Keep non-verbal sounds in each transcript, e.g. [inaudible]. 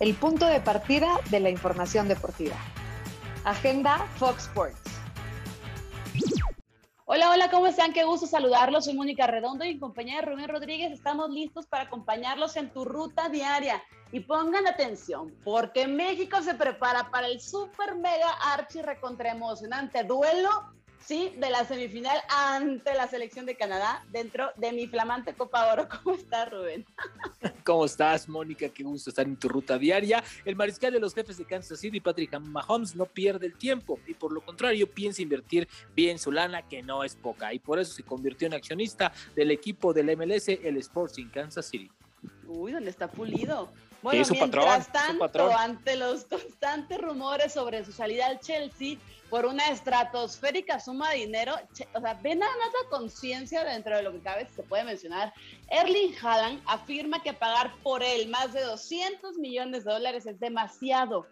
el punto de partida de la información deportiva. Agenda Fox Sports. Hola, hola, ¿cómo están? Qué gusto saludarlos. Soy Mónica Redondo y en compañía de Rubén Rodríguez estamos listos para acompañarlos en tu ruta diaria. Y pongan atención, porque México se prepara para el super mega archi recontra emocionante duelo sí, de la semifinal ante la selección de Canadá dentro de mi flamante Copa Oro. [laughs] ¿Cómo estás, Rubén? ¿Cómo estás, Mónica? Qué gusto estar en tu ruta diaria. El mariscal de los jefes de Kansas City, Patrick Mahomes, no pierde el tiempo y por lo contrario piensa invertir bien su lana, que no es poca, y por eso se convirtió en accionista del equipo del MLS, el Sporting Kansas City. Uy, ¿dónde está pulido? Bueno, mientras tanto, ante los constantes rumores sobre su salida al Chelsea por una estratosférica suma de dinero, o sea, ven nada más la conciencia dentro de lo que cabe, se puede mencionar. Erling Haaland afirma que pagar por él más de 200 millones de dólares es demasiado.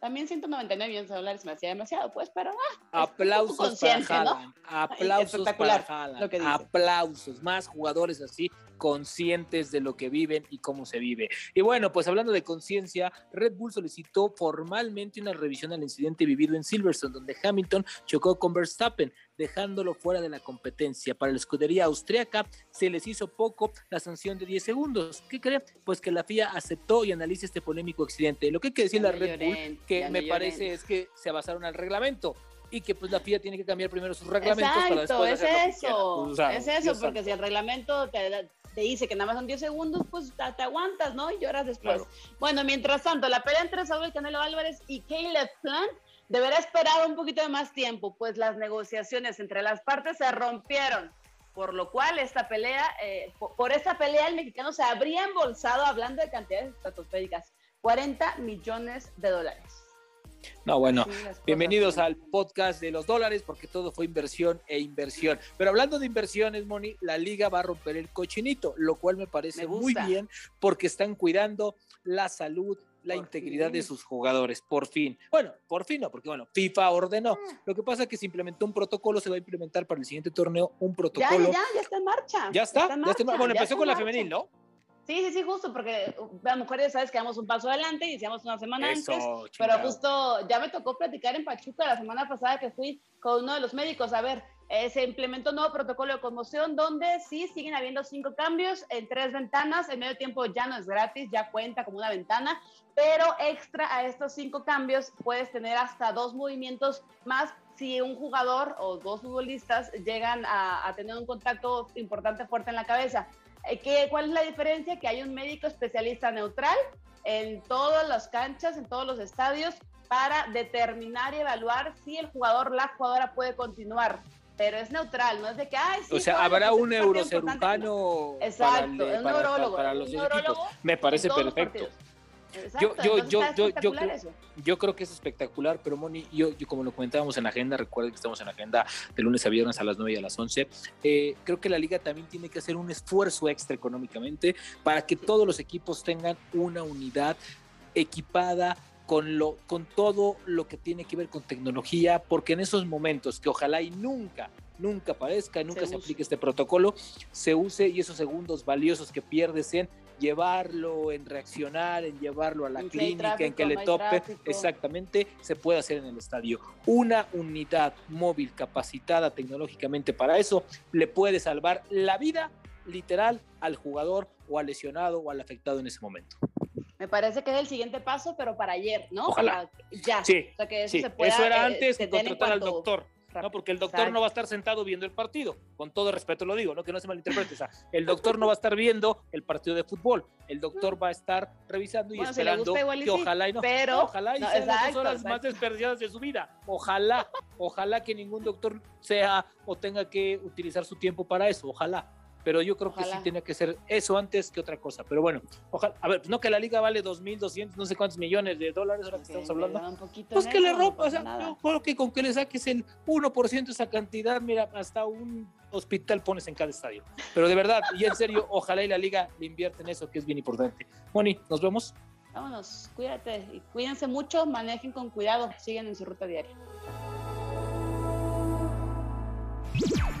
También 199 millones de dólares me hacía demasiado, pues, pero ah, aplausos para Haaland. Aplausos para Haaland. Aplausos. Más jugadores así conscientes de lo que viven y cómo se vive. Y bueno, pues hablando de conciencia, Red Bull solicitó formalmente una revisión al incidente vivido en Silverstone, donde Hamilton chocó con Verstappen, dejándolo fuera de la competencia. Para la escudería austriaca se les hizo poco la sanción de 10 segundos. ¿Qué cree? Pues que la FIA aceptó y analiza este polémico accidente. Lo que hay que decir la Red Bull, que me parece es que se basaron al reglamento y que pues la FIA tiene que cambiar primero sus reglamentos para después es eso, es eso, porque si el reglamento te, te dice que nada más son 10 segundos, pues te, aguantas, ¿no? Y lloras después. Bueno, mientras tanto, la pelea entre Saúl Canelo Álvarez y Caleb Plant deberá esperar un poquito de más tiempo, pues las negociaciones entre las partes se rompieron. Por lo cual, esta pelea, eh, por, esta pelea, el mexicano se habría embolsado, hablando de cantidades estratosféricas, 40 millones de dólares. No, bueno, bienvenidos al podcast de los dólares porque todo fue inversión e inversión. Pero hablando de inversiones, Moni, la liga va a romper el cochinito, lo cual me parece muy bien porque están cuidando la salud, la integridad de sus jugadores, por fin. Bueno, por fin no, porque bueno, FIFA ordenó. Ah. Lo que pasa es que se implementó un protocolo, se va a implementar para el siguiente torneo un protocolo. Ya, ya, ya está en marcha. Ya está, ya está, bueno, empezó con la femenil, ¿no? Sí, sí, sí, justo, porque las mujeres, sabes, que damos un paso adelante, iniciamos una semana antes, pero justo ya me tocó platicar en Pachuca la semana pasada que fui con uno de los médicos, a ver, eh, se implementó un nuevo protocolo de conmoción donde sí siguen habiendo cinco cambios en tres ventanas, el medio tiempo ya no es gratis, ya cuenta como una ventana, pero extra a estos cinco cambios puedes tener hasta dos movimientos más si un jugador o dos futbolistas llegan a, a tener un contacto importante fuerte en la cabeza. Eh, ¿Qué, ¿Cuál es la diferencia? Que hay un médico especialista neutral en todas las canchas, en todos los estadios, para determinar y evaluar si el jugador, la jugadora puede continuar. Pero es neutral, no es de que, ay, sí, O sea, habrá un neurocirujano. Exacto, un neurólogo. Para, los Me parece perfecto yo, yo, yo, yo, yo, creo, yo creo que es espectacular, pero Moni, yo, como lo comentábamos en la agenda, recuerden que estamos en la agenda de lunes a viernes a las 9 y a las 11, eh, creo que la liga también tiene que hacer un esfuerzo extra económicamente para que todos los equipos tengan una unidad equipada con, lo, con todo lo que tiene que ver con tecnología, porque en esos momentos que ojalá y nunca, nunca parezca, nunca se, se aplique este protocolo, se use y esos segundos valiosos que pierdes en llevarlo, en reaccionar, en llevarlo a la clínica, en que le tope, exactamente, se puede hacer en el estadio. Una unidad móvil capacitada tecnológicamente para eso le puede salvar la vida literal al jugador o al lesionado o al afectado en ese momento. Me parece que es el siguiente paso, pero para ayer, ¿no? Ojalá. ya. Sí, que eso, eso era antes de contratar al doctor. ¿No? Porque el doctor no va a estar sentado viendo el partido, con todo respeto lo digo, ¿no? Que no se malinterprete. O sea, el doctor no va a estar viendo el partido de fútbol, el doctor va a estar revisando y esperando que ojalá y no, pero, ojalá y sean las horas más desperdiciadas de su vida. Ojalá, ojalá que ningún doctor sea o tenga que utilizar su tiempo para eso, ojalá pero yo creo que sí tiene que ser eso antes que otra cosa. Pero bueno, ojalá, a ver, no que la liga vale 2.200, no sé cuántos millones de dólares, ahora que estamos hablando. Pues que le rompa, o sea, yo creo que con que le saques el 1% de esa cantidad, mira, hasta un hospital pones en cada estadio. Pero de verdad, y en serio, ojalá y la liga le invierte en eso, que es bien importante. Moni, nos vemos. Vámonos, cuídate y cuídense mucho, manejen con cuidado, siguen en su ruta diaria.